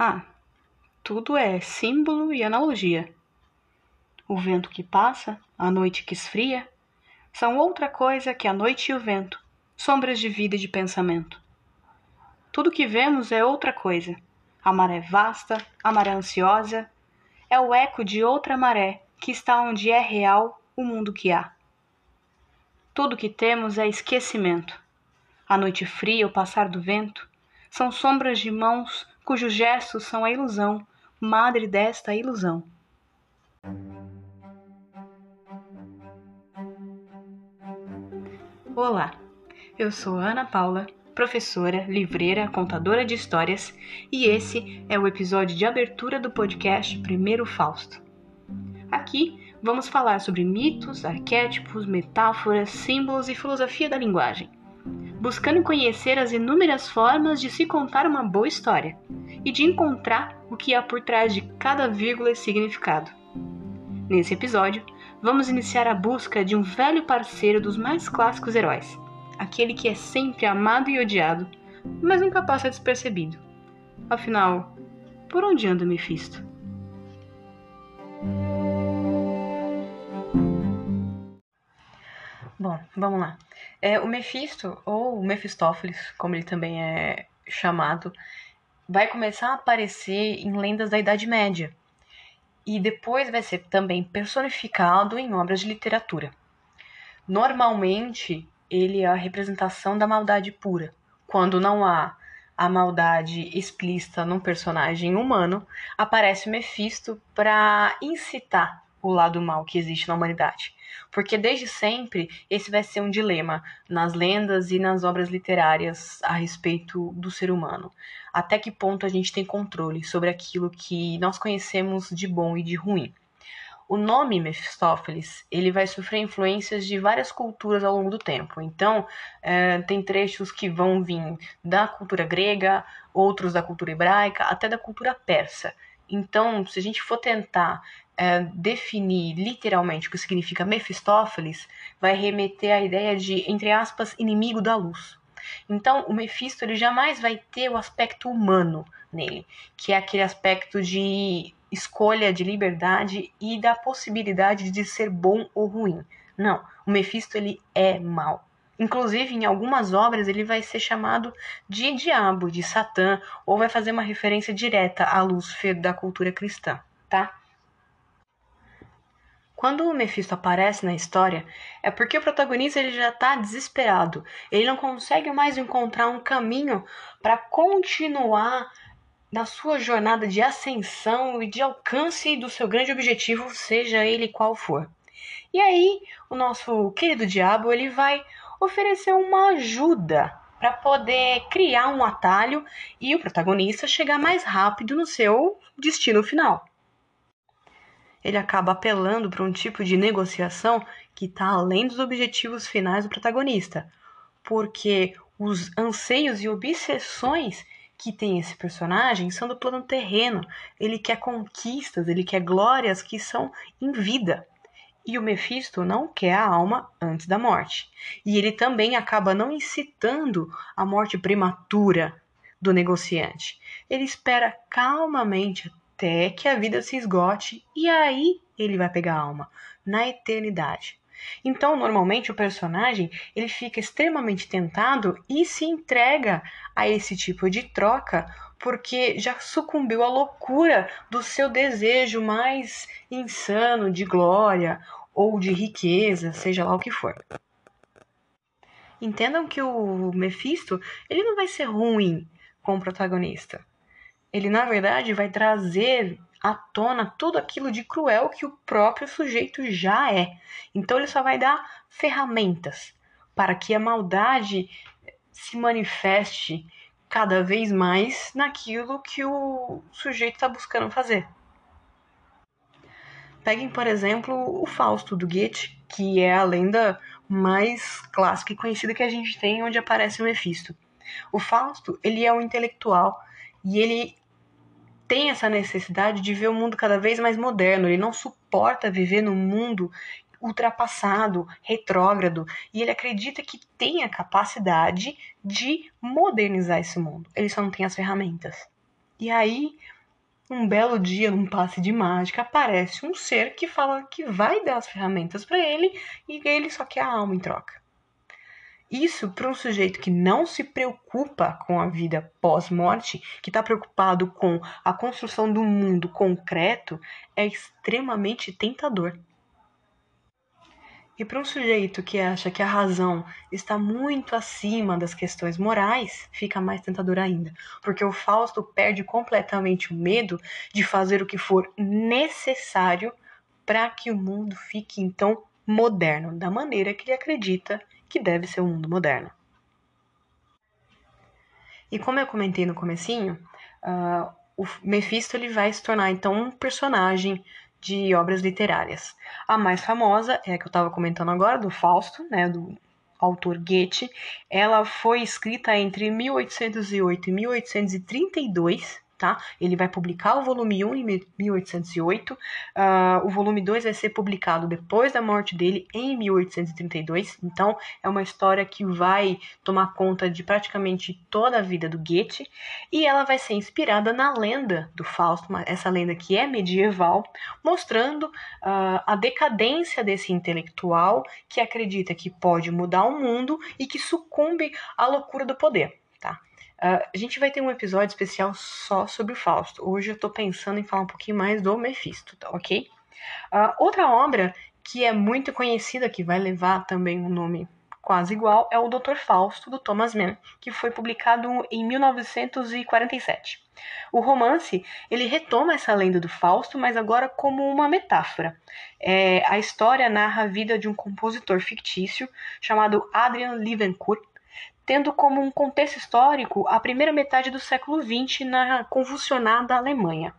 Ah, tudo é símbolo e analogia. O vento que passa, a noite que esfria, são outra coisa que a noite e o vento, sombras de vida e de pensamento. Tudo que vemos é outra coisa. A maré vasta, a maré ansiosa, é o eco de outra maré que está onde é real o mundo que há. Tudo que temos é esquecimento. A noite fria, o passar do vento, são sombras de mãos cujos gestos são a ilusão, madre desta ilusão. Olá, eu sou Ana Paula, professora, livreira, contadora de histórias, e esse é o episódio de abertura do podcast Primeiro Fausto. Aqui vamos falar sobre mitos, arquétipos, metáforas, símbolos e filosofia da linguagem buscando conhecer as inúmeras formas de se contar uma boa história e de encontrar o que há por trás de cada vírgula e significado. Nesse episódio, vamos iniciar a busca de um velho parceiro dos mais clássicos heróis, aquele que é sempre amado e odiado, mas nunca passa despercebido. Afinal, por onde anda Mephisto? Bom, vamos lá. É, o Mephisto, ou Mephistófeles, como ele também é chamado, vai começar a aparecer em lendas da Idade Média. E depois vai ser também personificado em obras de literatura. Normalmente, ele é a representação da maldade pura. Quando não há a maldade explícita num personagem humano, aparece o Mephisto para incitar o lado mal que existe na humanidade. Porque desde sempre esse vai ser um dilema nas lendas e nas obras literárias a respeito do ser humano. Até que ponto a gente tem controle sobre aquilo que nós conhecemos de bom e de ruim. O nome Mephistófeles ele vai sofrer influências de várias culturas ao longo do tempo. Então, é, tem trechos que vão vir da cultura grega, outros da cultura hebraica, até da cultura persa. Então, se a gente for tentar é, definir literalmente o que significa Mefistófeles, vai remeter à ideia de, entre aspas, inimigo da luz. Então, o Mefisto ele jamais vai ter o aspecto humano nele, que é aquele aspecto de escolha, de liberdade e da possibilidade de ser bom ou ruim. Não, o Mefisto ele é mal. Inclusive, em algumas obras, ele vai ser chamado de diabo, de Satã, ou vai fazer uma referência direta à Lúcifer da cultura cristã, tá? Quando o Mephisto aparece na história, é porque o protagonista ele já está desesperado. Ele não consegue mais encontrar um caminho para continuar na sua jornada de ascensão e de alcance do seu grande objetivo, seja ele qual for. E aí, o nosso querido diabo ele vai oferecer uma ajuda para poder criar um atalho e o protagonista chegar mais rápido no seu destino final ele acaba apelando para um tipo de negociação que está além dos objetivos finais do protagonista, porque os anseios e obsessões que tem esse personagem são do plano terreno. Ele quer conquistas, ele quer glórias que são em vida. E o Mephisto não quer a alma antes da morte. E ele também acaba não incitando a morte prematura do negociante. Ele espera calmamente até que a vida se esgote e aí ele vai pegar a alma na eternidade. Então, normalmente o personagem ele fica extremamente tentado e se entrega a esse tipo de troca porque já sucumbiu à loucura do seu desejo mais insano de glória ou de riqueza, seja lá o que for. Entendam que o Mephisto ele não vai ser ruim com o protagonista ele na verdade vai trazer à tona tudo aquilo de cruel que o próprio sujeito já é. Então ele só vai dar ferramentas para que a maldade se manifeste cada vez mais naquilo que o sujeito está buscando fazer. Peguem, por exemplo, o Fausto do Goethe, que é a lenda mais clássica e conhecida que a gente tem, onde aparece o Mephisto. O Fausto, ele é um intelectual e ele tem essa necessidade de ver o mundo cada vez mais moderno, ele não suporta viver num mundo ultrapassado, retrógrado, e ele acredita que tem a capacidade de modernizar esse mundo. Ele só não tem as ferramentas. E aí, um belo dia, num passe de mágica, aparece um ser que fala que vai dar as ferramentas para ele e ele só quer a alma em troca. Isso para um sujeito que não se preocupa com a vida pós-morte, que está preocupado com a construção do mundo concreto, é extremamente tentador. E para um sujeito que acha que a razão está muito acima das questões morais, fica mais tentador ainda, porque o Fausto perde completamente o medo de fazer o que for necessário para que o mundo fique então moderno, da maneira que ele acredita que deve ser o mundo moderno. E como eu comentei no comecinho, uh, o Mephisto ele vai se tornar então um personagem de obras literárias. A mais famosa é a que eu estava comentando agora, do Fausto, né, do autor Goethe. Ela foi escrita entre 1808 e 1832 tá? Ele vai publicar o volume 1 em 1808, uh, ah, o volume 2 vai ser publicado depois da morte dele em 1832, então é uma história que vai tomar conta de praticamente toda a vida do Goethe, e ela vai ser inspirada na lenda do Fausto, essa lenda que é medieval, mostrando uh, a decadência desse intelectual que acredita que pode mudar o mundo e que sucumbe à loucura do poder. Uh, a gente vai ter um episódio especial só sobre o Fausto. Hoje eu tô pensando em falar um pouquinho mais do Mephisto, tá ok? Uh, outra obra que é muito conhecida, que vai levar também um nome quase igual, é o Dr. Fausto, do Thomas Mann, que foi publicado em 1947. O romance, ele retoma essa lenda do Fausto, mas agora como uma metáfora. É, a história narra a vida de um compositor fictício chamado Adrian Levencourt, tendo como um contexto histórico a primeira metade do século XX na convulsionada Alemanha.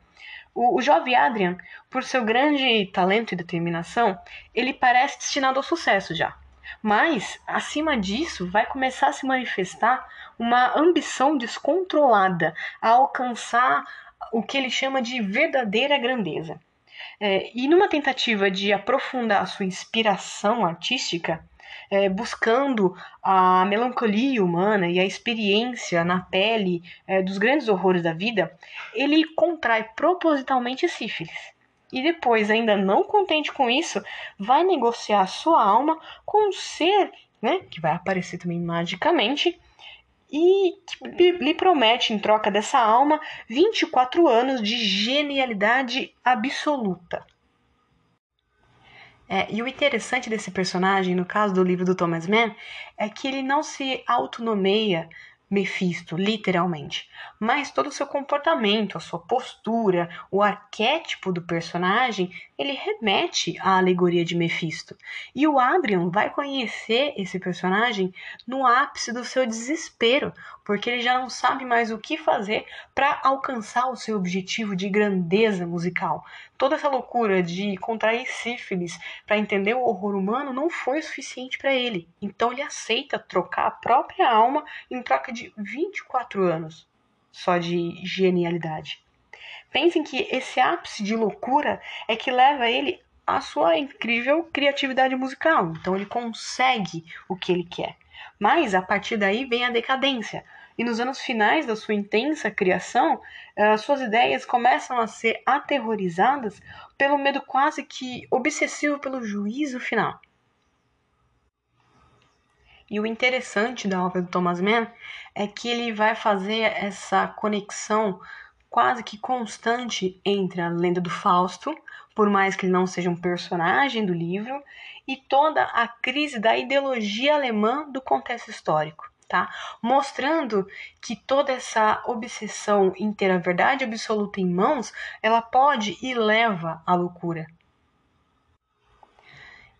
O, o jovem Adrian, por seu grande talento e determinação, ele parece destinado ao sucesso já. Mas, acima disso, vai começar a se manifestar uma ambição descontrolada a alcançar o que ele chama de verdadeira grandeza. É, e numa tentativa de aprofundar sua inspiração artística, é, buscando a melancolia humana e a experiência na pele é, dos grandes horrores da vida, ele contrai propositalmente sífilis. E depois, ainda não contente com isso, vai negociar sua alma com um ser né, que vai aparecer também magicamente e lhe promete, em troca dessa alma, 24 anos de genialidade absoluta. É, e o interessante desse personagem, no caso do livro do Thomas Mann, é que ele não se autonomeia Mephisto, literalmente, mas todo o seu comportamento, a sua postura, o arquétipo do personagem, ele remete à alegoria de Mephisto. E o Adrian vai conhecer esse personagem no ápice do seu desespero, porque ele já não sabe mais o que fazer para alcançar o seu objetivo de grandeza musical. Toda essa loucura de contrair sífilis para entender o horror humano não foi suficiente para ele. Então ele aceita trocar a própria alma em troca de 24 anos só de genialidade. Pensem que esse ápice de loucura é que leva ele à sua incrível criatividade musical. Então ele consegue o que ele quer. Mas a partir daí vem a decadência. E nos anos finais da sua intensa criação, uh, suas ideias começam a ser aterrorizadas pelo medo quase que obsessivo pelo juízo final. E o interessante da obra do Thomas Mann é que ele vai fazer essa conexão quase que constante entre a lenda do Fausto, por mais que ele não seja um personagem do livro, e toda a crise da ideologia alemã do contexto histórico tá? Mostrando que toda essa obsessão em ter a verdade absoluta em mãos, ela pode e leva à loucura.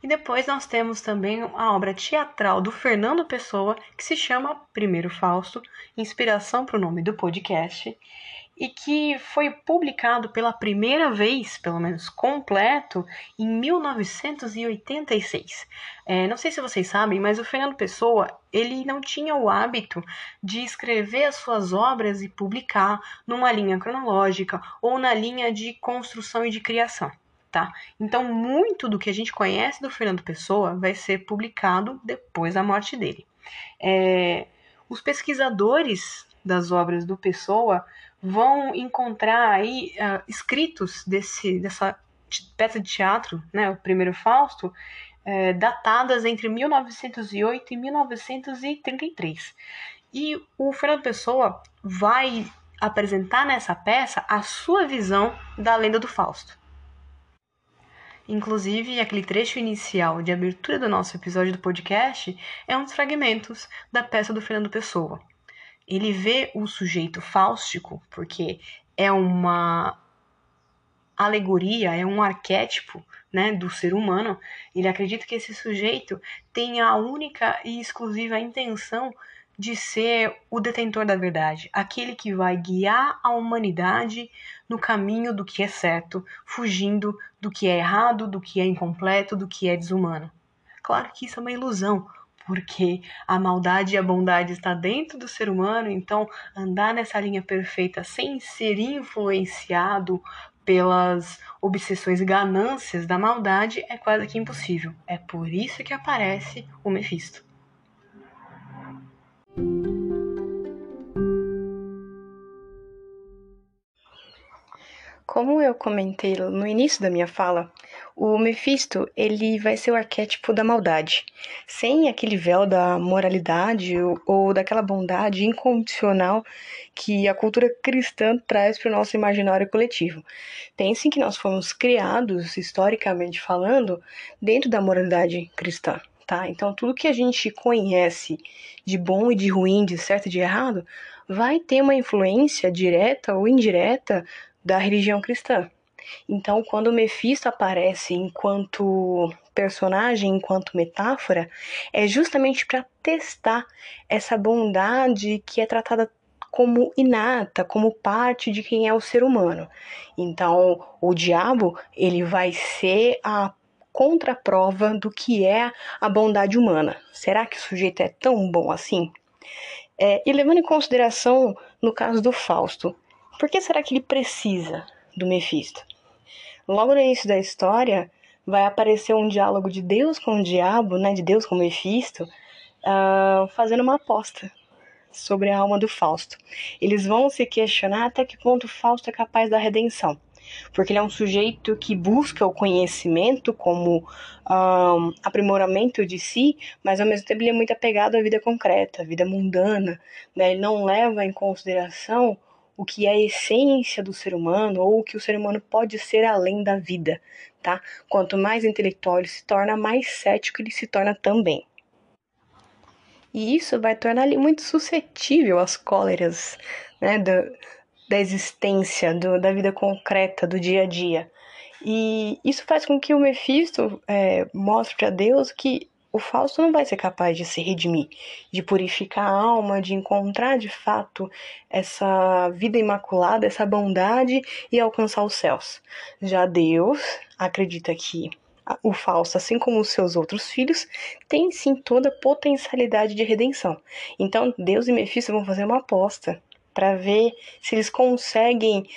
E depois nós temos também a obra teatral do Fernando Pessoa, que se chama Primeiro Fausto, inspiração para o nome do podcast, e que foi publicado pela primeira vez, pelo menos completo, em 1986. É, não sei se vocês sabem, mas o Fernando Pessoa ele não tinha o hábito de escrever as suas obras e publicar numa linha cronológica ou na linha de construção e de criação. Tá? Então, muito do que a gente conhece do Fernando Pessoa vai ser publicado depois da morte dele. É, os pesquisadores das obras do Pessoa vão encontrar aí uh, escritos desse, dessa peça de teatro, né, o primeiro Fausto, é, datadas entre 1908 e 1933. E o Fernando Pessoa vai apresentar nessa peça a sua visão da lenda do Fausto. Inclusive, aquele trecho inicial de abertura do nosso episódio do podcast é um dos fragmentos da peça do Fernando Pessoa. Ele vê o sujeito fáustico, porque é uma alegoria, é um arquétipo né, do ser humano. Ele acredita que esse sujeito tem a única e exclusiva intenção de ser o detentor da verdade, aquele que vai guiar a humanidade no caminho do que é certo, fugindo do que é errado, do que é incompleto, do que é desumano. Claro que isso é uma ilusão, porque a maldade e a bondade está dentro do ser humano, então andar nessa linha perfeita sem ser influenciado pelas obsessões e ganâncias da maldade é quase que impossível. É por isso que aparece o Mefisto. Como eu comentei no início da minha fala, o Mephisto ele vai ser o arquétipo da maldade, sem aquele véu da moralidade ou, ou daquela bondade incondicional que a cultura cristã traz para o nosso imaginário coletivo. Pensem que nós fomos criados, historicamente falando, dentro da moralidade cristã. Tá? Então, tudo que a gente conhece de bom e de ruim, de certo e de errado, vai ter uma influência direta ou indireta da religião cristã. Então, quando o Mefisto aparece enquanto personagem, enquanto metáfora, é justamente para testar essa bondade que é tratada como inata, como parte de quem é o ser humano. Então, o diabo, ele vai ser a contraprova do que é a bondade humana. Será que o sujeito é tão bom assim? É, e levando em consideração, no caso do Fausto, por que será que ele precisa do Mephisto? Logo no início da história, vai aparecer um diálogo de Deus com o diabo, né, de Deus com o Mephisto, uh, fazendo uma aposta sobre a alma do Fausto. Eles vão se questionar até que ponto Fausto é capaz da redenção. Porque ele é um sujeito que busca o conhecimento como um, aprimoramento de si, mas ao mesmo tempo ele é muito apegado à vida concreta, à vida mundana. Né? Ele não leva em consideração o que é a essência do ser humano ou o que o ser humano pode ser além da vida, tá? Quanto mais intelectual ele se torna, mais cético ele se torna também. E isso vai tornar ele muito suscetível às cóleras, né, da, da existência, do, da vida concreta, do dia a dia. E isso faz com que o Mephisto é, mostre para Deus que o Fausto não vai ser capaz de se redimir, de purificar a alma, de encontrar de fato essa vida imaculada, essa bondade e alcançar os céus. Já Deus acredita que o Fausto, assim como os seus outros filhos, tem sim toda a potencialidade de redenção. Então Deus e Mephisto vão fazer uma aposta para ver se eles conseguem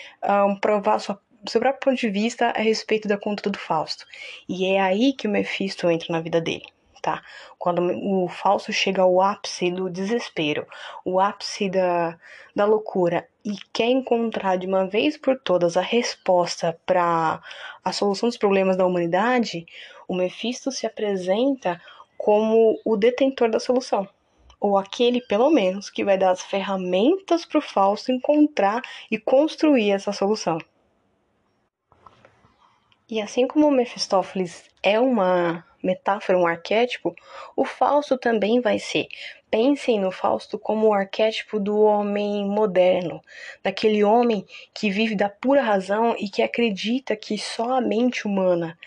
um, provar sua seu próprio ponto de vista a respeito da conduta do Fausto. E é aí que o Mephisto entra na vida dele tá? Quando o falso chega ao ápice do desespero, o ápice da, da loucura e quer encontrar de uma vez por todas a resposta para a solução dos problemas da humanidade, o Mephisto se apresenta como o detentor da solução. Ou aquele, pelo menos, que vai dar as ferramentas para o falso encontrar e construir essa solução. E assim como o Mephistófeles é uma metáfora, um arquétipo, o Fausto também vai ser. Pensem no Fausto como o arquétipo do homem moderno, daquele homem que vive da pura razão e que acredita que só a mente humana,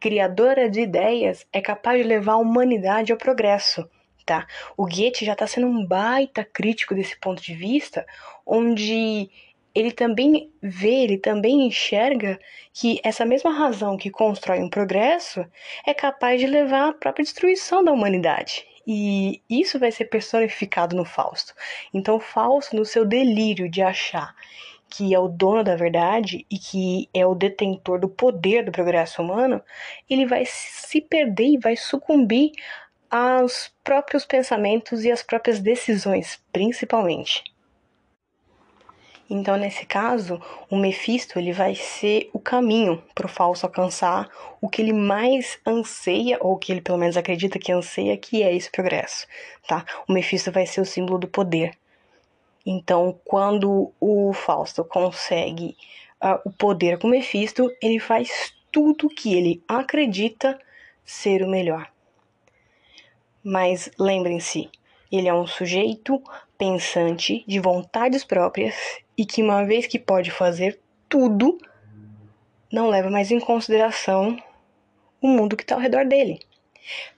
criadora de ideias, é capaz de levar a humanidade ao progresso. Tá? O Goethe já está sendo um baita crítico desse ponto de vista, onde ele também vê, ele também enxerga que essa mesma razão que constrói um progresso é capaz de levar à própria destruição da humanidade. E isso vai ser personificado no Fausto. Então, Fausto, no seu delírio de achar que é o dono da verdade e que é o detentor do poder do progresso humano, ele vai se perder e vai sucumbir aos próprios pensamentos e às próprias decisões, principalmente. Então, nesse caso, o Mephisto ele vai ser o caminho para o falso alcançar o que ele mais anseia, ou que ele pelo menos acredita que anseia, que é esse progresso, tá? O Mephisto vai ser o símbolo do poder. Então, quando o Fausto consegue uh, o poder com o Mephisto, ele faz tudo que ele acredita ser o melhor. Mas lembrem-se, ele é um sujeito pensante, de vontades próprias e que, uma vez que pode fazer tudo, não leva mais em consideração o mundo que está ao redor dele.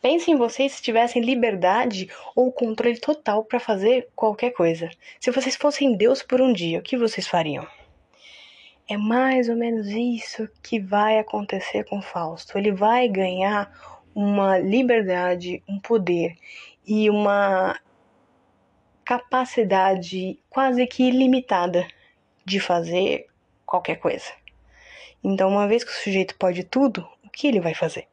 Pense em vocês se tivessem liberdade ou controle total para fazer qualquer coisa. Se vocês fossem Deus por um dia, o que vocês fariam? É mais ou menos isso que vai acontecer com Fausto. Ele vai ganhar uma liberdade, um poder e uma capacidade quase que ilimitada de fazer qualquer coisa. Então, uma vez que o sujeito pode tudo, o que ele vai fazer?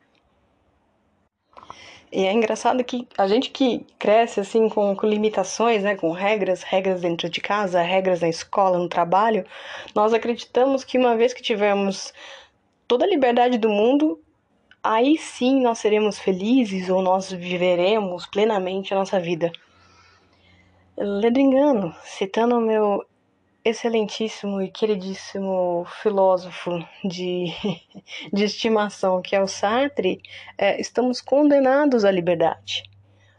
E é engraçado que a gente que cresce assim com, com, limitações, né, com regras, regras dentro de casa, regras na escola, no trabalho, nós acreditamos que uma vez que tivermos toda a liberdade do mundo, aí sim nós seremos felizes ou nós viveremos plenamente a nossa vida. Ledringano, citando o meu excelentíssimo e queridíssimo filósofo de, de estimação, que é o Sartre, é, estamos condenados à liberdade.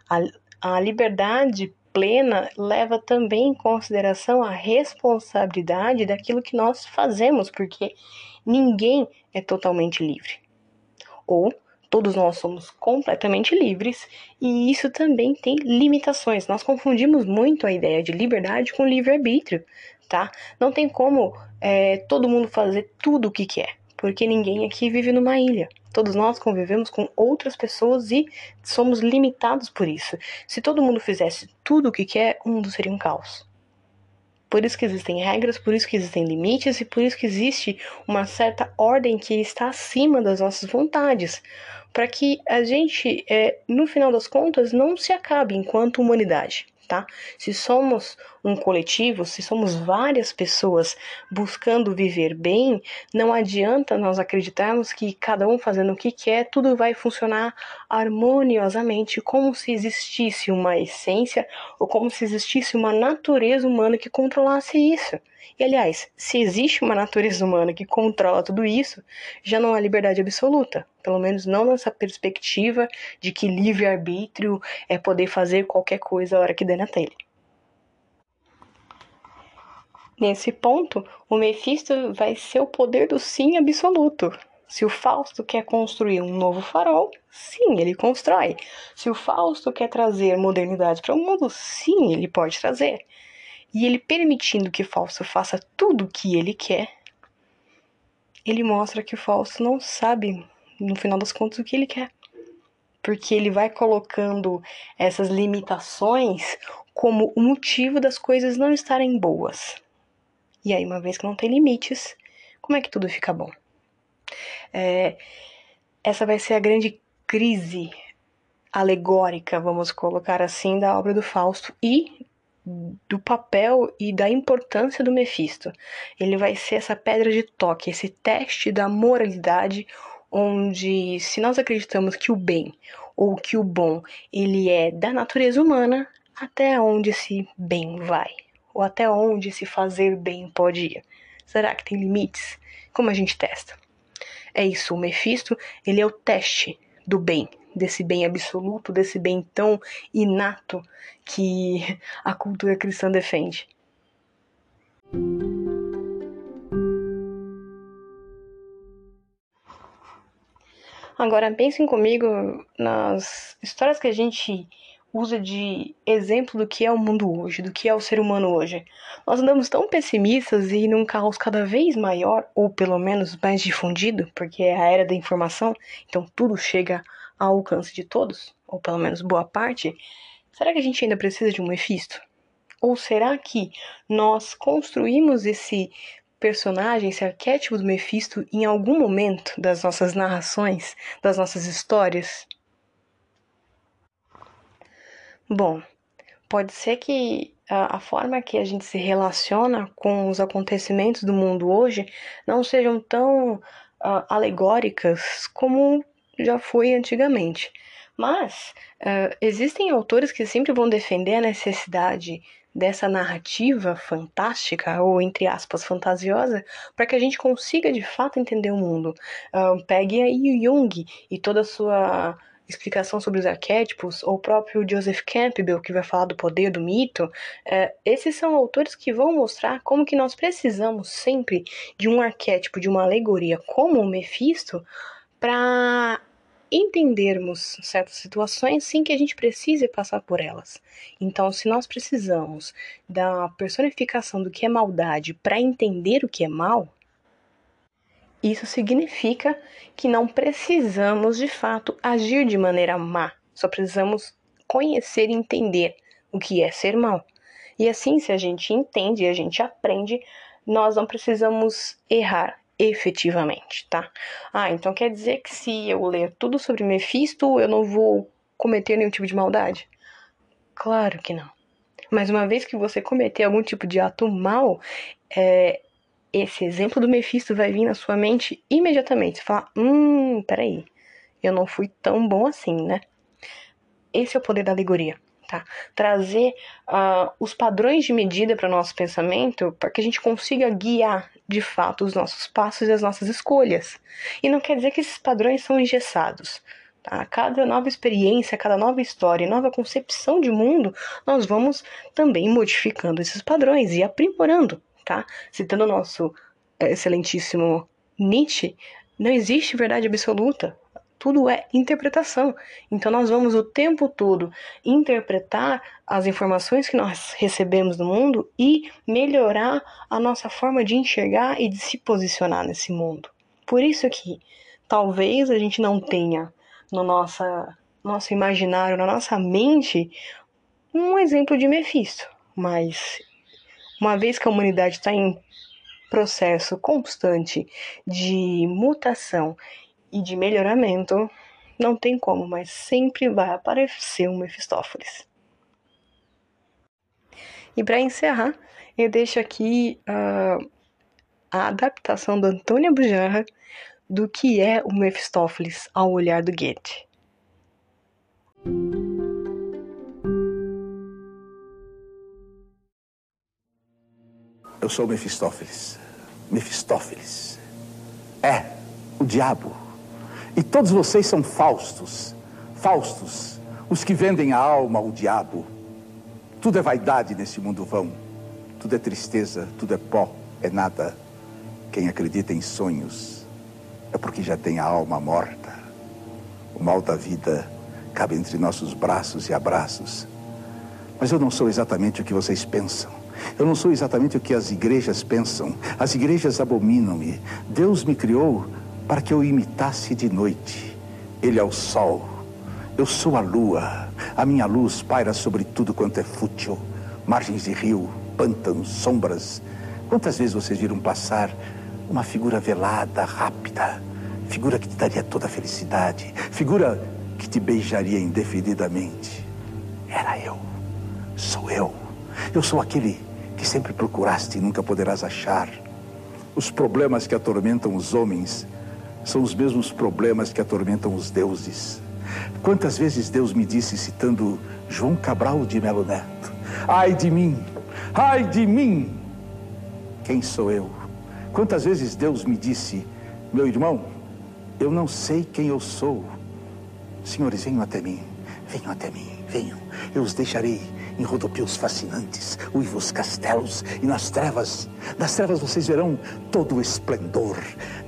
A, a liberdade plena leva também em consideração a responsabilidade daquilo que nós fazemos, porque ninguém é totalmente livre. Ou todos nós somos completamente livres e isso também tem limitações. Nós confundimos muito a ideia de liberdade com livre-arbítrio tá? Não tem como é, todo mundo fazer tudo o que quer, porque ninguém aqui vive numa ilha. Todos nós convivemos com outras pessoas e somos limitados por isso. Se todo mundo fizesse tudo o que quer, o mundo seria um caos. Por isso que existem regras, por isso que existem limites e por isso que existe uma certa ordem que está acima das nossas vontades, para que a gente, é, no final das contas, não se acabe enquanto humanidade tá? Se somos um coletivo, se somos várias pessoas buscando viver bem, não adianta nós acreditarmos que cada um fazendo o que quer, tudo vai funcionar harmoniosamente, como se existisse uma essência ou como se existisse uma natureza humana que controlasse isso. E aliás, se existe uma natureza humana que controla tudo isso, já não há liberdade absoluta. Pelo menos não nessa perspectiva de que livre-arbítrio é poder fazer qualquer coisa a hora que der na telha. Nesse ponto, o Mephisto vai ser o poder do sim absoluto. Se o Fausto quer construir um novo farol, sim, ele constrói. Se o Fausto quer trazer modernidade para o mundo, sim, ele pode trazer. E ele permitindo que Fausto faça tudo o que ele quer, ele mostra que o Fausto não sabe, no final das contas, o que ele quer. Porque ele vai colocando essas limitações como o motivo das coisas não estarem boas. E aí, uma vez que não tem limites, como é que tudo fica bom? É, essa vai ser a grande crise alegórica, vamos colocar assim, da obra do Fausto e do papel e da importância do Mephisto. Ele vai ser essa pedra de toque, esse teste da moralidade, onde se nós acreditamos que o bem ou que o bom ele é da natureza humana, até onde esse bem vai, ou até onde se fazer bem pode ir. Será que tem limites? Como a gente testa? É isso, o Mephisto, ele é o teste do bem, desse bem absoluto, desse bem tão inato que a cultura cristã defende. Agora pensem comigo nas histórias que a gente usa de exemplo do que é o mundo hoje, do que é o ser humano hoje. Nós andamos tão pessimistas e num caos cada vez maior, ou pelo menos mais difundido, porque é a era da informação, então tudo chega ao alcance de todos, ou pelo menos boa parte, será que a gente ainda precisa de um Mephisto? Ou será que nós construímos esse personagem, esse arquétipo do Mephisto em algum momento das nossas narrações, das nossas histórias? Bom, pode ser que a, a forma que a gente se relaciona com os acontecimentos do mundo hoje não sejam tão uh, alegóricas como já foi antigamente. Mas uh, existem autores que sempre vão defender a necessidade dessa narrativa fantástica, ou entre aspas, fantasiosa, para que a gente consiga de fato entender o mundo. Uh, pegue aí o Jung e toda a sua explicação sobre os arquétipos, ou o próprio Joseph Campbell, que vai falar do poder do mito, é, esses são autores que vão mostrar como que nós precisamos sempre de um arquétipo, de uma alegoria como o Mephisto, para entendermos certas situações sem que a gente precise passar por elas. Então, se nós precisamos da personificação do que é maldade para entender o que é mal, isso significa que não precisamos de fato agir de maneira má, só precisamos conhecer e entender o que é ser mal. E assim, se a gente entende e a gente aprende, nós não precisamos errar efetivamente, tá? Ah, então quer dizer que se eu ler tudo sobre Mephisto, eu não vou cometer nenhum tipo de maldade? Claro que não. Mas uma vez que você cometer algum tipo de ato mal, é, esse exemplo do Mephisto vai vir na sua mente imediatamente. Você fala, hum, peraí, eu não fui tão bom assim, né? Esse é o poder da alegoria, tá? Trazer uh, os padrões de medida para o nosso pensamento para que a gente consiga guiar de fato os nossos passos e as nossas escolhas. E não quer dizer que esses padrões são engessados. Tá? Cada nova experiência, cada nova história, nova concepção de mundo, nós vamos também modificando esses padrões e aprimorando tá? Citando o nosso é, excelentíssimo Nietzsche, não existe verdade absoluta. Tudo é interpretação. Então nós vamos o tempo todo interpretar as informações que nós recebemos do mundo e melhorar a nossa forma de enxergar e de se posicionar nesse mundo. Por isso que talvez a gente não tenha no nossa, nosso imaginário, na nossa mente, um exemplo de Mephisto, mas uma vez que a humanidade está em processo constante de mutação e de melhoramento, não tem como, mas sempre vai aparecer um Mefistófeles. E para encerrar, eu deixo aqui uh, a adaptação do Antônio Bujanra do que é o Mefistófeles ao olhar do Goethe. Eu sou Mefistófeles. Mefistófeles. É, o diabo. E todos vocês são Faustos. Faustos, os que vendem a alma ao diabo. Tudo é vaidade nesse mundo vão. Tudo é tristeza, tudo é pó, é nada. Quem acredita em sonhos é porque já tem a alma morta. O mal da vida cabe entre nossos braços e abraços. Mas eu não sou exatamente o que vocês pensam. Eu não sou exatamente o que as igrejas pensam. As igrejas abominam-me. Deus me criou para que eu imitasse de noite. Ele é o sol. Eu sou a lua. A minha luz paira sobre tudo quanto é fútil. Margens de rio, pântanos, sombras. Quantas vezes vocês viram passar uma figura velada, rápida? Figura que te daria toda a felicidade. Figura que te beijaria indefinidamente. Era eu. Sou eu. Eu sou aquele que sempre procuraste e nunca poderás achar. Os problemas que atormentam os homens são os mesmos problemas que atormentam os deuses. Quantas vezes Deus me disse, citando João Cabral de Melo Neto: Ai de mim, ai de mim, quem sou eu? Quantas vezes Deus me disse, meu irmão, eu não sei quem eu sou. Senhores, venham até mim, venham até mim, venham, eu os deixarei em rodopios fascinantes, uivos castelos e nas trevas. Nas trevas vocês verão todo o esplendor.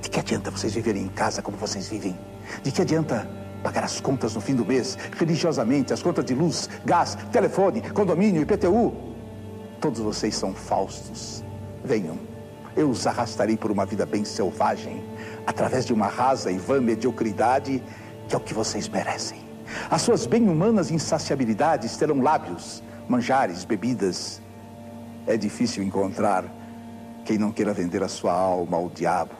De que adianta vocês viverem em casa como vocês vivem? De que adianta pagar as contas no fim do mês, religiosamente, as contas de luz, gás, telefone, condomínio, IPTU? Todos vocês são falsos. Venham, eu os arrastarei por uma vida bem selvagem, através de uma rasa e vã mediocridade que é o que vocês merecem. As suas bem-humanas insaciabilidades terão lábios, manjares, bebidas. É difícil encontrar quem não queira vender a sua alma ao diabo.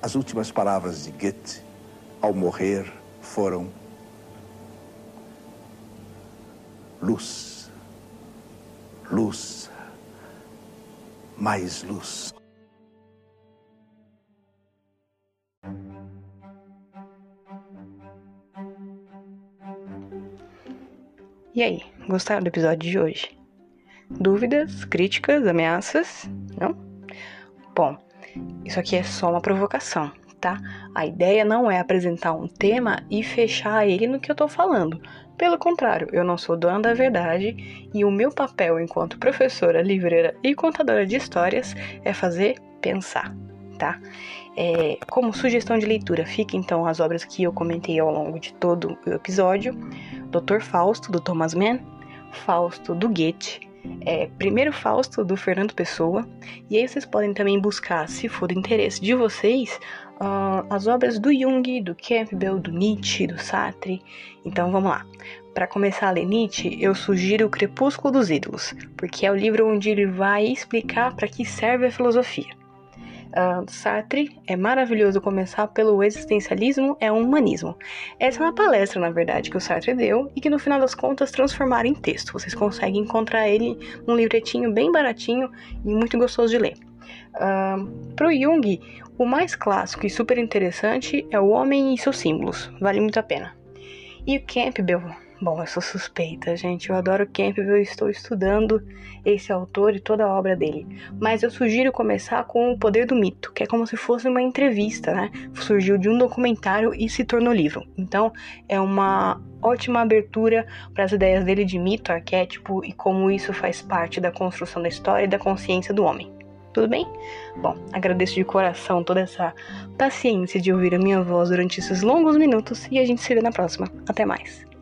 As últimas palavras de Goethe ao morrer foram: luz, luz, mais luz. E aí, gostaram do episódio de hoje? Dúvidas, críticas, ameaças? Não? Bom, isso aqui é só uma provocação, tá? A ideia não é apresentar um tema e fechar ele no que eu tô falando. Pelo contrário, eu não sou dona da verdade e o meu papel enquanto professora, livreira e contadora de histórias é fazer pensar, tá? É, como sugestão de leitura, fica então as obras que eu comentei ao longo de todo o episódio Dr. Fausto, do Thomas Mann, Fausto, do Goethe, é, Primeiro Fausto, do Fernando Pessoa, e aí vocês podem também buscar, se for do interesse de vocês, uh, as obras do Jung, do Campbell, do Nietzsche, do Sartre. Então vamos lá. Para começar a ler Nietzsche, eu sugiro O Crepúsculo dos Ídolos, porque é o livro onde ele vai explicar para que serve a filosofia. Uh, Sartre, é maravilhoso começar pelo existencialismo é um humanismo. Essa é uma palestra, na verdade, que o Sartre deu e que no final das contas transformaram em texto. Vocês conseguem encontrar ele num livretinho bem baratinho e muito gostoso de ler. Uh, Pro Jung, o mais clássico e super interessante é O Homem e seus Símbolos, vale muito a pena. E o Campbell, Bom, eu sou suspeita, gente. Eu adoro Campbell e estou estudando esse autor e toda a obra dele. Mas eu sugiro começar com O Poder do Mito, que é como se fosse uma entrevista, né? Surgiu de um documentário e se tornou livro. Então, é uma ótima abertura para as ideias dele de mito, arquétipo e como isso faz parte da construção da história e da consciência do homem. Tudo bem? Bom, agradeço de coração toda essa paciência de ouvir a minha voz durante esses longos minutos e a gente se vê na próxima. Até mais!